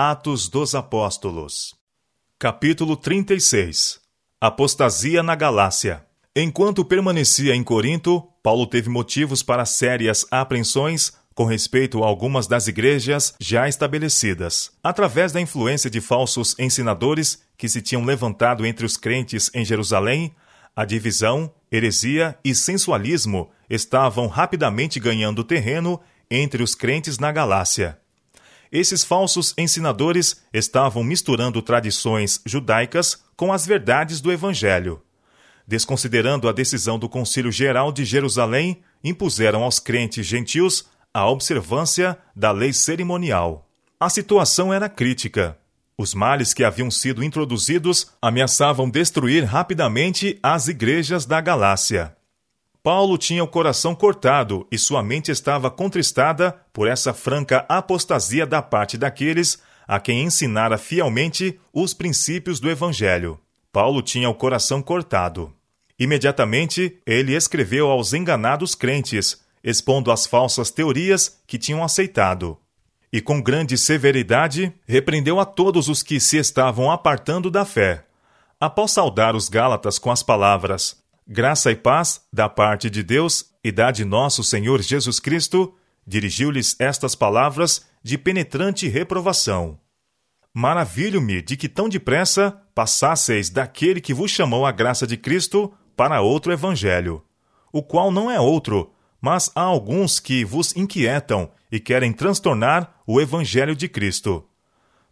Atos dos Apóstolos. Capítulo 36 Apostasia na Galácia. Enquanto permanecia em Corinto, Paulo teve motivos para sérias apreensões com respeito a algumas das igrejas já estabelecidas. Através da influência de falsos ensinadores que se tinham levantado entre os crentes em Jerusalém, a divisão, heresia e sensualismo estavam rapidamente ganhando terreno entre os crentes na Galácia. Esses falsos ensinadores estavam misturando tradições judaicas com as verdades do Evangelho. Desconsiderando a decisão do Concílio Geral de Jerusalém, impuseram aos crentes gentios a observância da lei cerimonial. A situação era crítica. Os males que haviam sido introduzidos ameaçavam destruir rapidamente as igrejas da Galácia. Paulo tinha o coração cortado e sua mente estava contristada por essa franca apostasia da parte daqueles a quem ensinara fielmente os princípios do Evangelho. Paulo tinha o coração cortado. Imediatamente, ele escreveu aos enganados crentes, expondo as falsas teorias que tinham aceitado. E com grande severidade, repreendeu a todos os que se estavam apartando da fé. Após saudar os Gálatas com as palavras: Graça e paz da parte de Deus e da de nosso Senhor Jesus Cristo, dirigiu-lhes estas palavras de penetrante reprovação. Maravilho-me de que tão depressa passasseis daquele que vos chamou a graça de Cristo para outro evangelho, o qual não é outro, mas há alguns que vos inquietam e querem transtornar o evangelho de Cristo.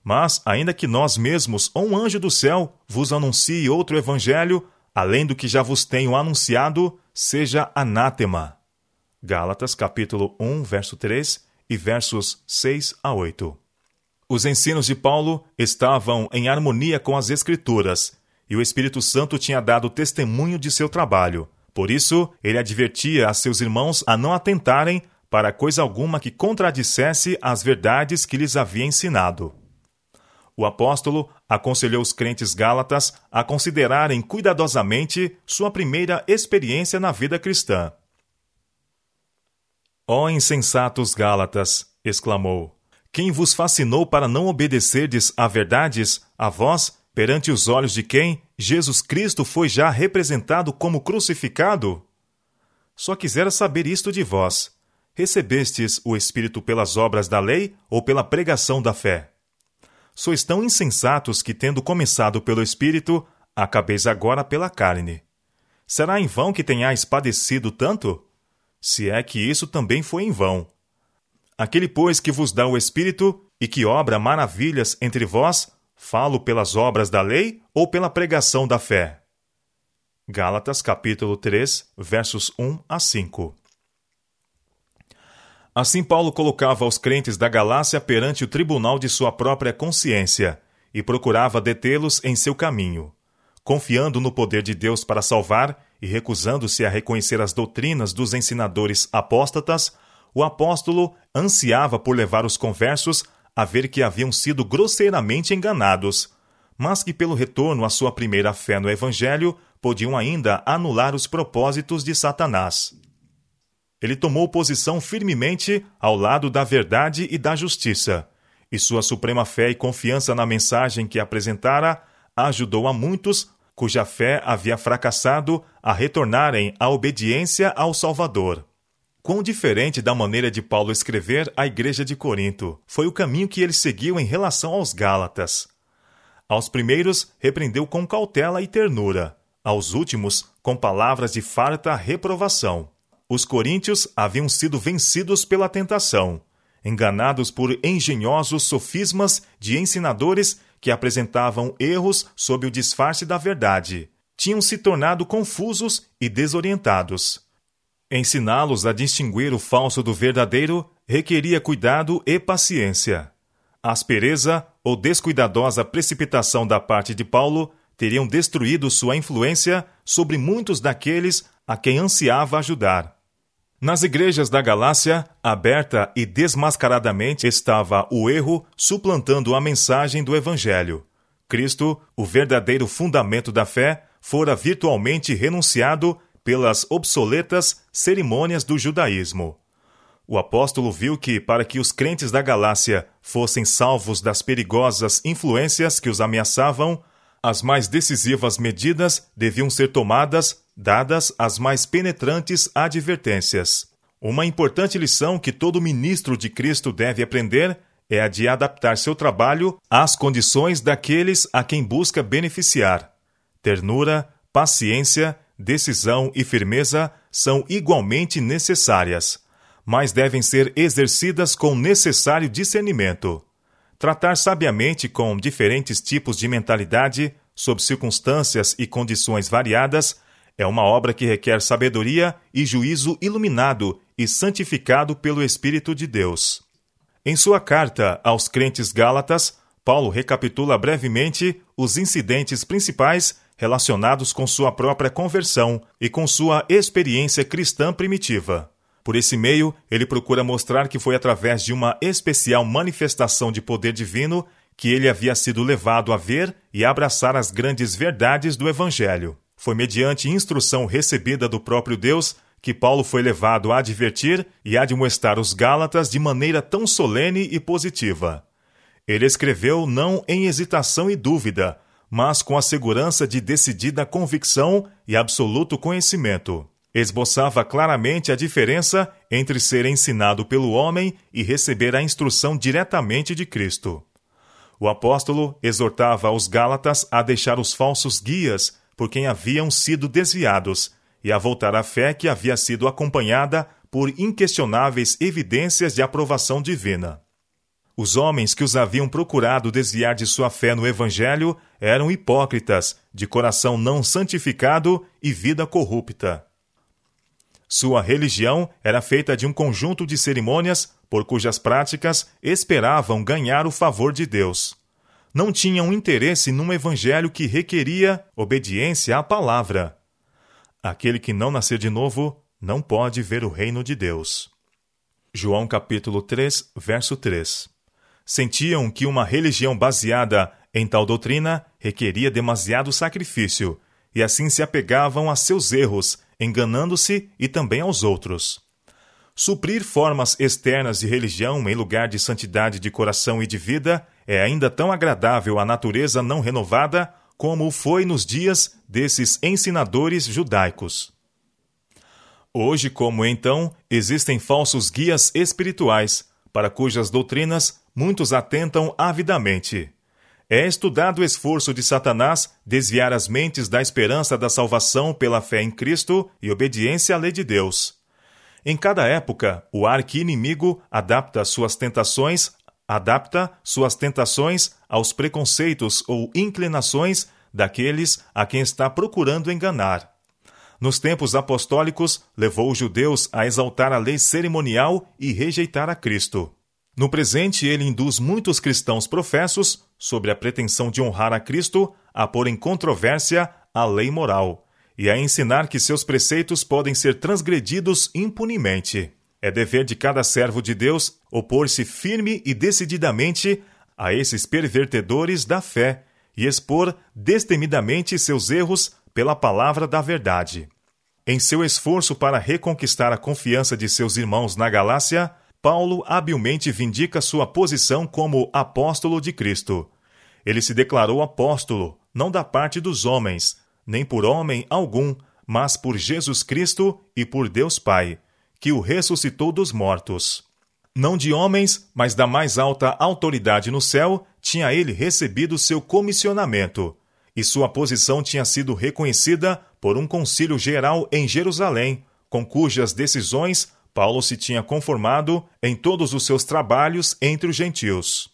Mas, ainda que nós mesmos ou um anjo do céu vos anuncie outro evangelho, além do que já vos tenho anunciado, seja anátema. Gálatas capítulo 1, verso 3 e versos 6 a 8. Os ensinos de Paulo estavam em harmonia com as Escrituras, e o Espírito Santo tinha dado testemunho de seu trabalho. Por isso, ele advertia a seus irmãos a não atentarem para coisa alguma que contradissesse as verdades que lhes havia ensinado o apóstolo aconselhou os crentes gálatas a considerarem cuidadosamente sua primeira experiência na vida cristã. Ó oh, insensatos gálatas! exclamou. Quem vos fascinou para não obedecerdes a verdades, a vós, perante os olhos de quem Jesus Cristo foi já representado como crucificado? Só quisera saber isto de vós. Recebestes o Espírito pelas obras da lei ou pela pregação da fé? Sois tão insensatos que, tendo começado pelo Espírito, acabeis agora pela carne. Será em vão que tenhais padecido tanto? Se é que isso também foi em vão. Aquele, pois, que vos dá o Espírito e que obra maravilhas entre vós, falo pelas obras da lei ou pela pregação da fé? Gálatas capítulo 3, versos 1 a 5. Assim, Paulo colocava os crentes da Galácia perante o tribunal de sua própria consciência e procurava detê-los em seu caminho. Confiando no poder de Deus para salvar e recusando-se a reconhecer as doutrinas dos ensinadores apóstatas, o apóstolo ansiava por levar os conversos a ver que haviam sido grosseiramente enganados, mas que, pelo retorno à sua primeira fé no Evangelho, podiam ainda anular os propósitos de Satanás. Ele tomou posição firmemente ao lado da verdade e da justiça, e sua suprema fé e confiança na mensagem que apresentara ajudou a muitos cuja fé havia fracassado a retornarem à obediência ao Salvador. Quão diferente da maneira de Paulo escrever à igreja de Corinto foi o caminho que ele seguiu em relação aos Gálatas. Aos primeiros, repreendeu com cautela e ternura, aos últimos, com palavras de farta reprovação. Os coríntios haviam sido vencidos pela tentação, enganados por engenhosos sofismas de ensinadores que apresentavam erros sob o disfarce da verdade. Tinham se tornado confusos e desorientados. Ensiná-los a distinguir o falso do verdadeiro requeria cuidado e paciência. A aspereza ou descuidadosa precipitação da parte de Paulo teriam destruído sua influência sobre muitos daqueles a quem ansiava ajudar. Nas igrejas da Galácia, aberta e desmascaradamente estava o erro suplantando a mensagem do Evangelho. Cristo, o verdadeiro fundamento da fé, fora virtualmente renunciado pelas obsoletas cerimônias do judaísmo. o apóstolo viu que, para que os crentes da Galácia fossem salvos das perigosas influências que os ameaçavam, as mais decisivas medidas deviam ser tomadas, dadas as mais penetrantes advertências. Uma importante lição que todo ministro de Cristo deve aprender é a de adaptar seu trabalho às condições daqueles a quem busca beneficiar. Ternura, paciência, decisão e firmeza são igualmente necessárias, mas devem ser exercidas com necessário discernimento. Tratar sabiamente com diferentes tipos de mentalidade, sob circunstâncias e condições variadas, é uma obra que requer sabedoria e juízo iluminado e santificado pelo Espírito de Deus. Em sua carta aos crentes gálatas, Paulo recapitula brevemente os incidentes principais relacionados com sua própria conversão e com sua experiência cristã primitiva. Por esse meio, ele procura mostrar que foi através de uma especial manifestação de poder divino que ele havia sido levado a ver e abraçar as grandes verdades do Evangelho. Foi mediante instrução recebida do próprio Deus que Paulo foi levado a advertir e admoestar os Gálatas de maneira tão solene e positiva. Ele escreveu não em hesitação e dúvida, mas com a segurança de decidida convicção e absoluto conhecimento. Esboçava claramente a diferença entre ser ensinado pelo homem e receber a instrução diretamente de Cristo. O apóstolo exortava os Gálatas a deixar os falsos guias por quem haviam sido desviados e a voltar à fé que havia sido acompanhada por inquestionáveis evidências de aprovação divina. Os homens que os haviam procurado desviar de sua fé no Evangelho eram hipócritas, de coração não santificado e vida corrupta. Sua religião era feita de um conjunto de cerimônias por cujas práticas esperavam ganhar o favor de Deus. Não tinham interesse num evangelho que requeria obediência à palavra. Aquele que não nascer de novo não pode ver o reino de Deus. João capítulo 3, verso 3 sentiam que uma religião baseada em tal doutrina requeria demasiado sacrifício, e assim se apegavam a seus erros, enganando-se e também aos outros. Suprir formas externas de religião em lugar de santidade de coração e de vida é ainda tão agradável à natureza não renovada como foi nos dias desses ensinadores judaicos. Hoje, como então, existem falsos guias espirituais, para cujas doutrinas muitos atentam avidamente. É estudado o esforço de Satanás desviar as mentes da esperança da salvação pela fé em Cristo e obediência à lei de Deus. Em cada época, o arqui-inimigo adapta suas tentações, adapta suas tentações aos preconceitos ou inclinações daqueles a quem está procurando enganar. Nos tempos apostólicos, levou os judeus a exaltar a lei cerimonial e rejeitar a Cristo. No presente, ele induz muitos cristãos professos, sobre a pretensão de honrar a Cristo, a pôr em controvérsia a lei moral e a ensinar que seus preceitos podem ser transgredidos impunemente. É dever de cada servo de Deus opor-se firme e decididamente a esses pervertedores da fé e expor destemidamente seus erros pela palavra da verdade. Em seu esforço para reconquistar a confiança de seus irmãos na Galácia, Paulo habilmente vindica sua posição como apóstolo de Cristo. Ele se declarou apóstolo, não da parte dos homens, nem por homem algum, mas por Jesus Cristo e por Deus Pai, que o ressuscitou dos mortos. Não de homens, mas da mais alta autoridade no céu, tinha ele recebido seu comissionamento, e sua posição tinha sido reconhecida por um concílio geral em Jerusalém, com cujas decisões Paulo se tinha conformado em todos os seus trabalhos entre os gentios.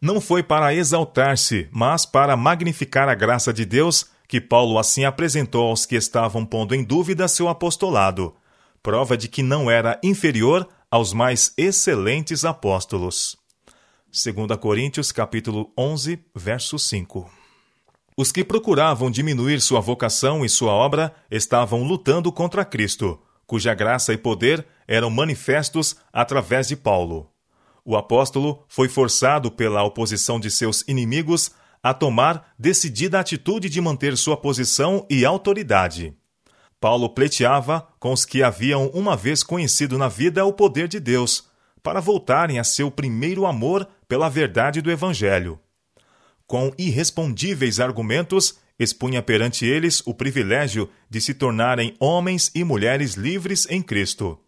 Não foi para exaltar-se, mas para magnificar a graça de Deus que Paulo assim apresentou aos que estavam pondo em dúvida seu apostolado, prova de que não era inferior aos mais excelentes apóstolos. 2 Coríntios capítulo 11, verso 5. Os que procuravam diminuir sua vocação e sua obra estavam lutando contra Cristo, cuja graça e poder eram manifestos através de Paulo. O apóstolo foi forçado pela oposição de seus inimigos a tomar decidida atitude de manter sua posição e autoridade. Paulo pleiteava com os que haviam uma vez conhecido na vida o poder de Deus, para voltarem a seu primeiro amor pela verdade do Evangelho. Com irrespondíveis argumentos, expunha perante eles o privilégio de se tornarem homens e mulheres livres em Cristo,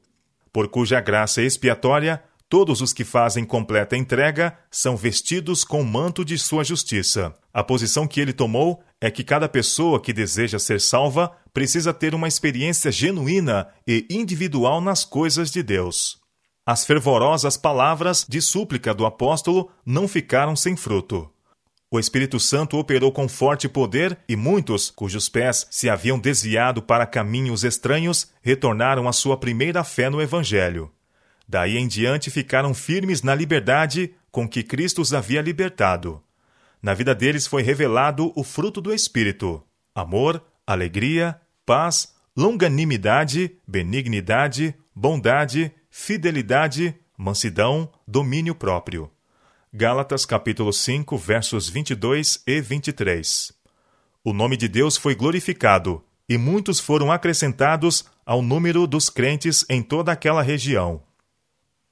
por cuja graça expiatória todos os que fazem completa entrega são vestidos com o manto de sua justiça. A posição que ele tomou é que cada pessoa que deseja ser salva precisa ter uma experiência genuína e individual nas coisas de Deus. As fervorosas palavras de súplica do apóstolo não ficaram sem fruto. O Espírito Santo operou com forte poder e muitos, cujos pés se haviam desviado para caminhos estranhos, retornaram à sua primeira fé no Evangelho. Daí em diante ficaram firmes na liberdade com que Cristo os havia libertado. Na vida deles foi revelado o fruto do Espírito: amor, alegria, paz, longanimidade, benignidade, bondade, fidelidade, mansidão, domínio próprio. Gálatas capítulo 5, versos 22 e 23. O nome de Deus foi glorificado, e muitos foram acrescentados ao número dos crentes em toda aquela região.